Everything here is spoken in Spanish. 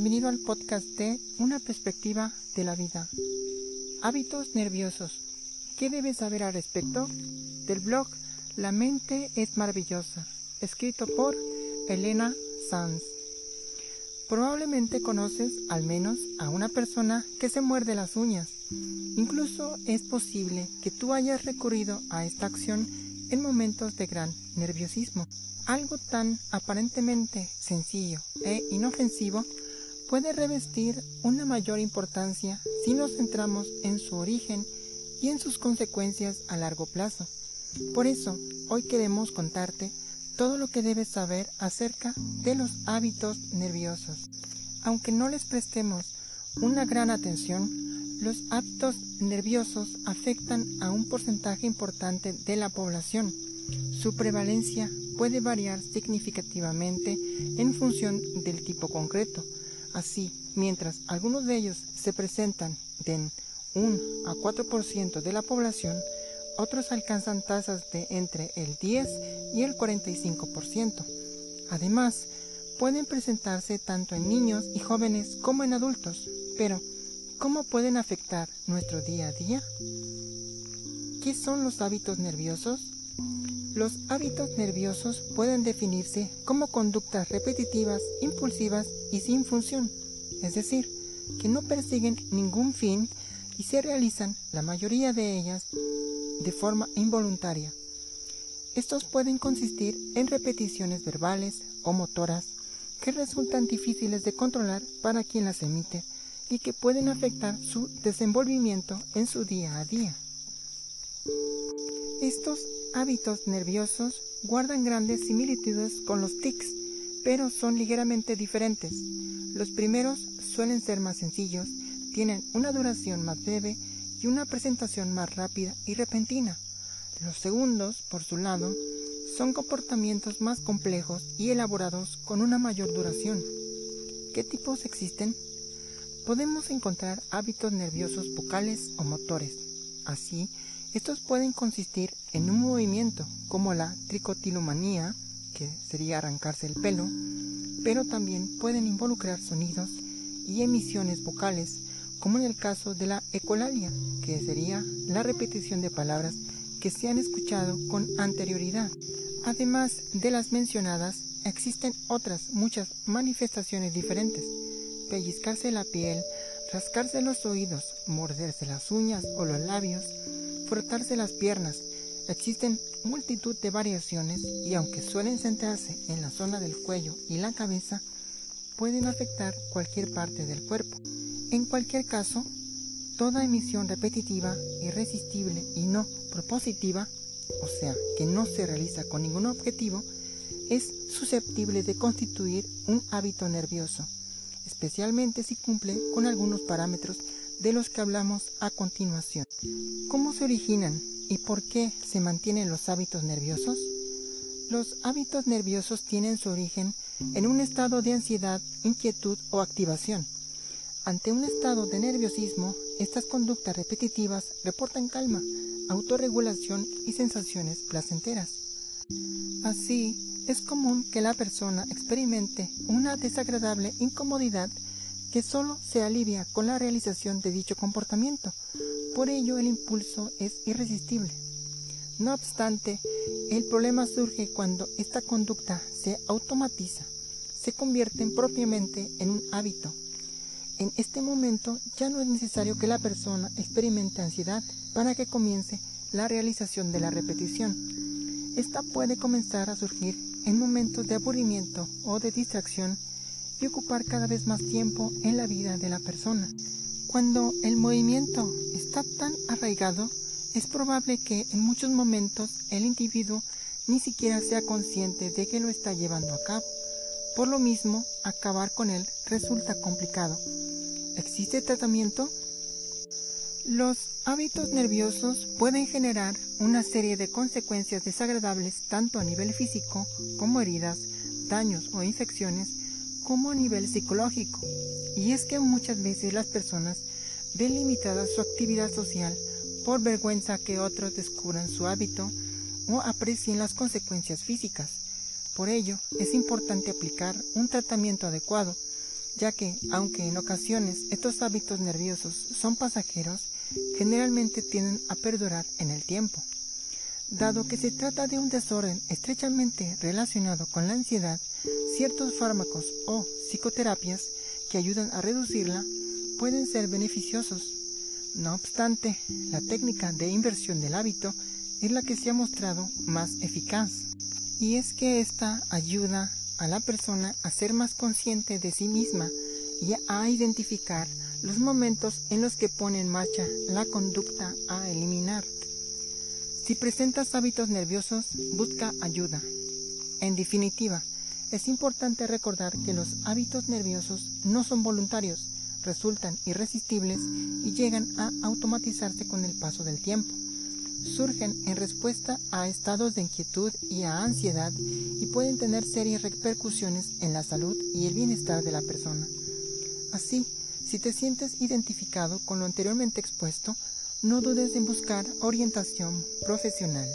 bienvenido al podcast de Una perspectiva de la vida. Hábitos nerviosos. ¿Qué debes saber al respecto? Del blog La mente es maravillosa, escrito por Elena Sanz. Probablemente conoces al menos a una persona que se muerde las uñas. Incluso es posible que tú hayas recurrido a esta acción en momentos de gran nerviosismo. Algo tan aparentemente sencillo e inofensivo puede revestir una mayor importancia si nos centramos en su origen y en sus consecuencias a largo plazo. Por eso, hoy queremos contarte todo lo que debes saber acerca de los hábitos nerviosos. Aunque no les prestemos una gran atención, los hábitos nerviosos afectan a un porcentaje importante de la población. Su prevalencia puede variar significativamente en función del tipo concreto. Así, mientras algunos de ellos se presentan en 1 a 4% de la población, otros alcanzan tasas de entre el 10 y el 45%. Además, pueden presentarse tanto en niños y jóvenes como en adultos. Pero, ¿cómo pueden afectar nuestro día a día? ¿Qué son los hábitos nerviosos? Los hábitos nerviosos pueden definirse como conductas repetitivas, impulsivas y sin función, es decir, que no persiguen ningún fin y se realizan la mayoría de ellas de forma involuntaria. Estos pueden consistir en repeticiones verbales o motoras que resultan difíciles de controlar para quien las emite y que pueden afectar su desenvolvimiento en su día a día. Estos hábitos nerviosos guardan grandes similitudes con los tics, pero son ligeramente diferentes. Los primeros suelen ser más sencillos, tienen una duración más breve y una presentación más rápida y repentina. Los segundos, por su lado, son comportamientos más complejos y elaborados con una mayor duración. ¿Qué tipos existen? Podemos encontrar hábitos nerviosos vocales o motores. Así, estos pueden consistir en un movimiento como la tricotilomanía, que sería arrancarse el pelo, pero también pueden involucrar sonidos y emisiones vocales, como en el caso de la ecolalia, que sería la repetición de palabras que se han escuchado con anterioridad. Además de las mencionadas, existen otras muchas manifestaciones diferentes. Pellizcarse la piel, rascarse los oídos, morderse las uñas o los labios, frotarse las piernas. Existen multitud de variaciones y aunque suelen centrarse en la zona del cuello y la cabeza, pueden afectar cualquier parte del cuerpo. En cualquier caso, toda emisión repetitiva, irresistible y no propositiva, o sea, que no se realiza con ningún objetivo, es susceptible de constituir un hábito nervioso, especialmente si cumple con algunos parámetros de los que hablamos a continuación. ¿Cómo se originan y por qué se mantienen los hábitos nerviosos? Los hábitos nerviosos tienen su origen en un estado de ansiedad, inquietud o activación. Ante un estado de nerviosismo, estas conductas repetitivas reportan calma, autorregulación y sensaciones placenteras. Así, es común que la persona experimente una desagradable incomodidad que solo se alivia con la realización de dicho comportamiento. Por ello el impulso es irresistible. No obstante, el problema surge cuando esta conducta se automatiza, se convierte propiamente en un hábito. En este momento ya no es necesario que la persona experimente ansiedad para que comience la realización de la repetición. Esta puede comenzar a surgir en momentos de aburrimiento o de distracción y ocupar cada vez más tiempo en la vida de la persona. Cuando el movimiento está tan arraigado, es probable que en muchos momentos el individuo ni siquiera sea consciente de que lo está llevando a cabo. Por lo mismo, acabar con él resulta complicado. ¿Existe tratamiento? Los hábitos nerviosos pueden generar una serie de consecuencias desagradables tanto a nivel físico como heridas, daños o infecciones como a nivel psicológico. Y es que muchas veces las personas ven limitada su actividad social por vergüenza que otros descubran su hábito o aprecien las consecuencias físicas. Por ello, es importante aplicar un tratamiento adecuado, ya que, aunque en ocasiones estos hábitos nerviosos son pasajeros, generalmente tienden a perdurar en el tiempo. Dado que se trata de un desorden estrechamente relacionado con la ansiedad, ciertos fármacos o psicoterapias que ayudan a reducirla pueden ser beneficiosos. No obstante, la técnica de inversión del hábito es la que se ha mostrado más eficaz. Y es que esta ayuda a la persona a ser más consciente de sí misma y a identificar los momentos en los que pone en marcha la conducta a eliminar. Si presentas hábitos nerviosos, busca ayuda. En definitiva, es importante recordar que los hábitos nerviosos no son voluntarios, resultan irresistibles y llegan a automatizarse con el paso del tiempo surgen en respuesta a estados de inquietud y a ansiedad y pueden tener serias repercusiones en la salud y el bienestar de la persona. Así, si te sientes identificado con lo anteriormente expuesto, no dudes en buscar orientación profesional.